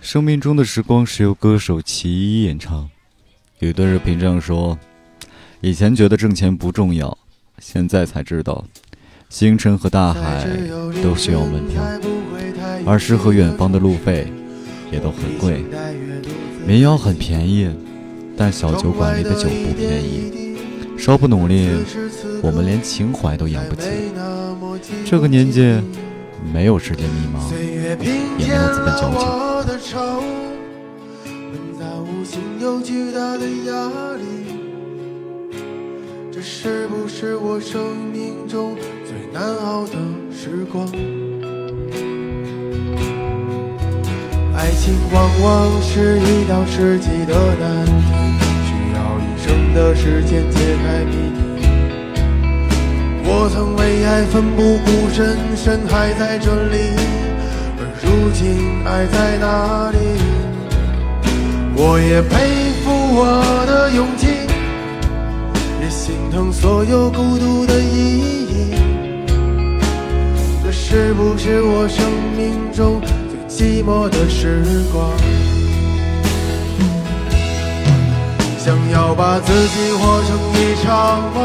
生命中的时光是由歌手齐一演唱。有的人评这说：“以前觉得挣钱不重要，现在才知道，星辰和大海都需要门票，而诗和远方的路费也都很贵。民谣很便宜，但小酒馆里的酒不便宜。稍不努力，我们连情怀都养不起。这个年纪，没有世界迷茫，也没有资本矫情。”这是不是我生命中最难熬的时光？爱情往往是一道世纪的难题，需要一生的时间解开谜底。我曾为爱奋不顾身，身还在这里，而如今爱在哪里？我也佩服我的勇气，也心疼所有孤独的意义。这是不是我生命中最寂寞的时光？想要把自己活成一场梦，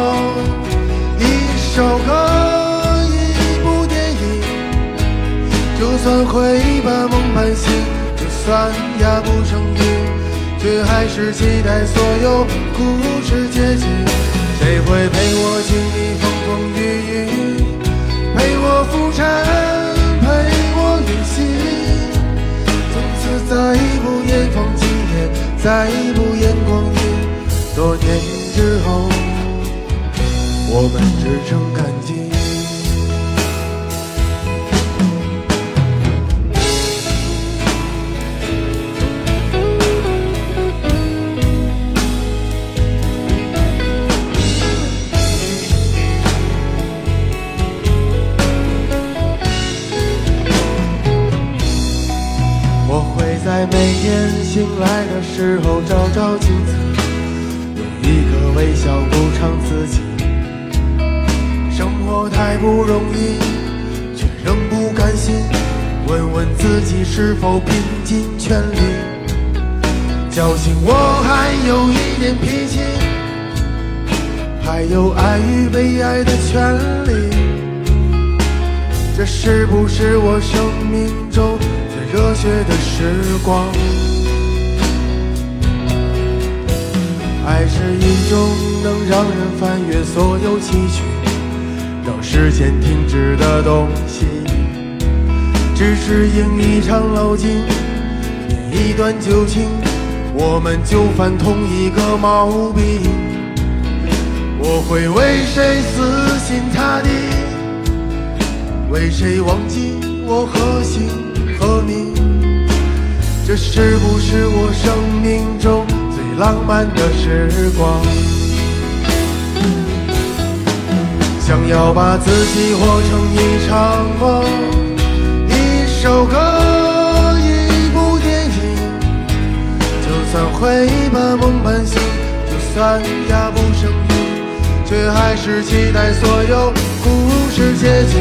算会把梦半醒，就算压不成云。却还是期待所有故事结局。谁会陪我经历风风雨雨，陪我浮沉，陪我远行？从此再不言放弃，也，再不言光阴。多年之后，我们只剩感激。醒来的时候，照照镜子，用一个微笑补偿自己。生活太不容易，却仍不甘心。问问自己是否拼尽全力，侥幸我还有一点脾气，还有爱与被爱的权利。这是不是我生命中最？热血的时光，所有崎岖，让时间停止的东西。只是因一场老境，念一段旧情，我们就犯同一个毛病。我会为谁死心塌地？为谁忘记我何姓？和你，这是不是我生命中最浪漫的时光？想要把自己活成一场梦，一首歌，一部电影。就算会半梦半醒，就算压不声音，却还是期待所有故事结局。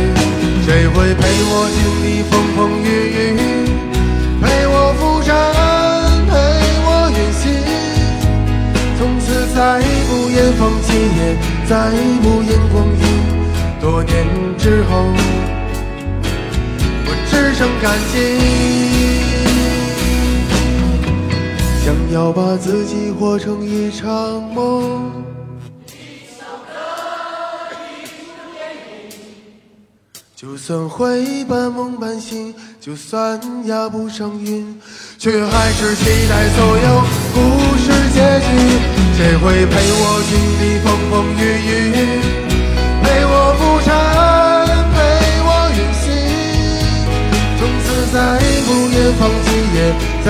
谁会陪我经历风风雨夜，再不言光阴。多年之后，我只剩感激。想要把自己活成一场梦。就算会半梦半醒，就算压不上云，却还是期待所有故事结局。谁会陪我经历风雨雨，陪我浮沉，陪我远行？从此再不言放弃，也再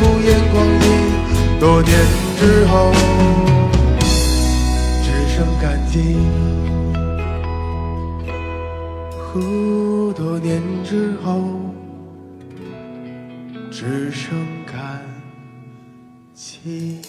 不言光阴。多年之后，只剩感激。多年之后，只剩感激。